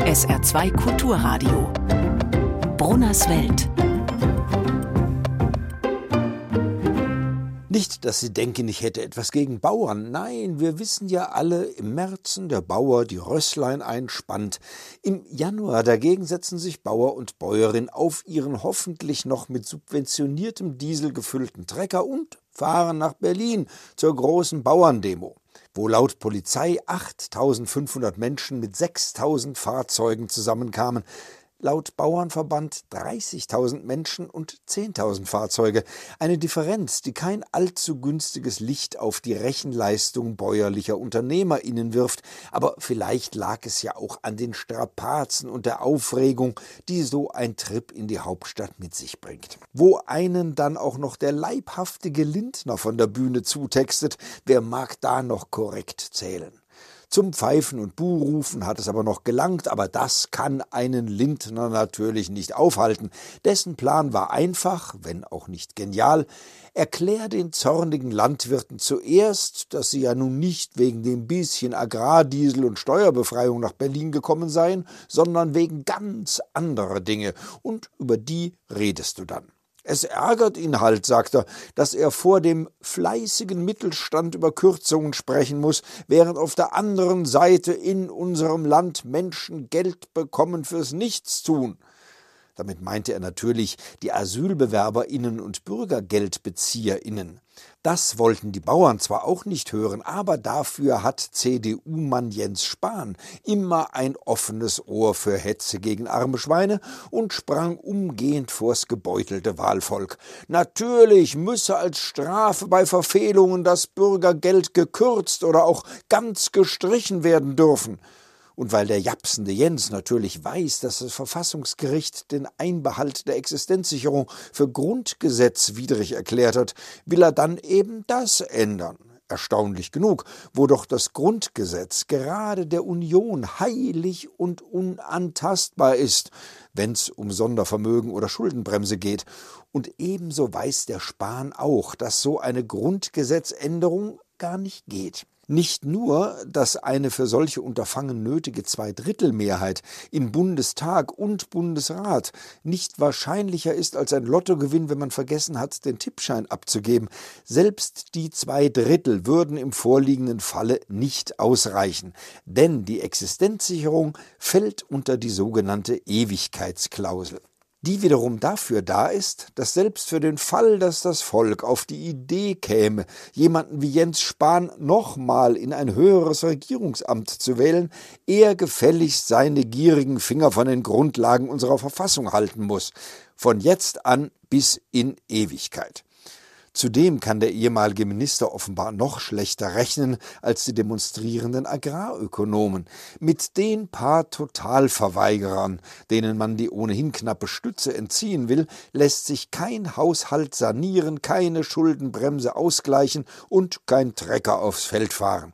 SR2 Kulturradio. Brunners Welt. Nicht, dass Sie denken, ich hätte etwas gegen Bauern. Nein, wir wissen ja alle, im Märzen der Bauer die Rösslein einspannt. Im Januar dagegen setzen sich Bauer und Bäuerin auf ihren hoffentlich noch mit subventioniertem Diesel gefüllten Trecker und fahren nach Berlin zur großen Bauerndemo wo laut Polizei 8500 Menschen mit 6000 Fahrzeugen zusammenkamen laut Bauernverband 30.000 Menschen und 10.000 Fahrzeuge. Eine Differenz, die kein allzu günstiges Licht auf die Rechenleistung bäuerlicher UnternehmerInnen wirft. Aber vielleicht lag es ja auch an den Strapazen und der Aufregung, die so ein Trip in die Hauptstadt mit sich bringt. Wo einen dann auch noch der leibhaftige Lindner von der Bühne zutextet, wer mag da noch korrekt zählen? Zum Pfeifen und Buhrufen hat es aber noch gelangt, aber das kann einen Lindner natürlich nicht aufhalten. Dessen Plan war einfach, wenn auch nicht genial. Erklär den zornigen Landwirten zuerst, dass sie ja nun nicht wegen dem bisschen Agrardiesel und Steuerbefreiung nach Berlin gekommen seien, sondern wegen ganz anderer Dinge, und über die redest du dann. Es ärgert ihn halt, sagt er, dass er vor dem fleißigen Mittelstand über Kürzungen sprechen muss, während auf der anderen Seite in unserem Land Menschen Geld bekommen fürs Nichtstun. Damit meinte er natürlich die Asylbewerberinnen und Bürgergeldbezieherinnen. Das wollten die Bauern zwar auch nicht hören, aber dafür hat CDU-Mann Jens Spahn immer ein offenes Ohr für Hetze gegen arme Schweine und sprang umgehend vors gebeutelte Wahlvolk. Natürlich müsse als Strafe bei Verfehlungen das Bürgergeld gekürzt oder auch ganz gestrichen werden dürfen. Und weil der japsende Jens natürlich weiß, dass das Verfassungsgericht den Einbehalt der Existenzsicherung für grundgesetzwidrig erklärt hat, will er dann eben das ändern. Erstaunlich genug, wo doch das Grundgesetz gerade der Union heilig und unantastbar ist, wenn's um Sondervermögen oder Schuldenbremse geht. Und ebenso weiß der Spahn auch, dass so eine Grundgesetzänderung gar nicht geht. Nicht nur, dass eine für solche Unterfangen nötige Zweidrittelmehrheit in Bundestag und Bundesrat nicht wahrscheinlicher ist als ein Lottogewinn, wenn man vergessen hat, den Tippschein abzugeben. Selbst die zwei Drittel würden im vorliegenden Falle nicht ausreichen, denn die Existenzsicherung fällt unter die sogenannte Ewigkeitsklausel die wiederum dafür da ist, dass selbst für den Fall, dass das Volk auf die Idee käme, jemanden wie Jens Spahn nochmal in ein höheres Regierungsamt zu wählen, er gefälligst seine gierigen Finger von den Grundlagen unserer Verfassung halten muss, von jetzt an bis in Ewigkeit. Zudem kann der ehemalige Minister offenbar noch schlechter rechnen als die demonstrierenden Agrarökonomen. Mit den paar Totalverweigerern, denen man die ohnehin knappe Stütze entziehen will, lässt sich kein Haushalt sanieren, keine Schuldenbremse ausgleichen und kein Trecker aufs Feld fahren.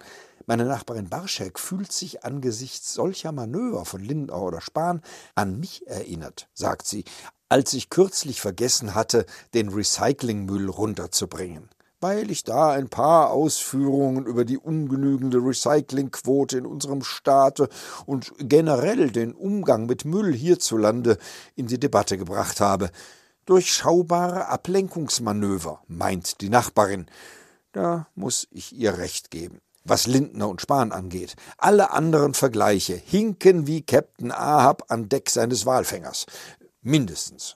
Meine Nachbarin Barschek fühlt sich angesichts solcher Manöver von Lindau oder Spahn an mich erinnert, sagt sie, als ich kürzlich vergessen hatte, den Recyclingmüll runterzubringen weil ich da ein paar Ausführungen über die ungenügende Recyclingquote in unserem Staate und generell den Umgang mit Müll hierzulande in die Debatte gebracht habe. Durchschaubare Ablenkungsmanöver, meint die Nachbarin. Da muss ich ihr recht geben was Lindner und Spahn angeht. Alle anderen Vergleiche hinken wie Captain Ahab an Deck seines Walfängers. Mindestens.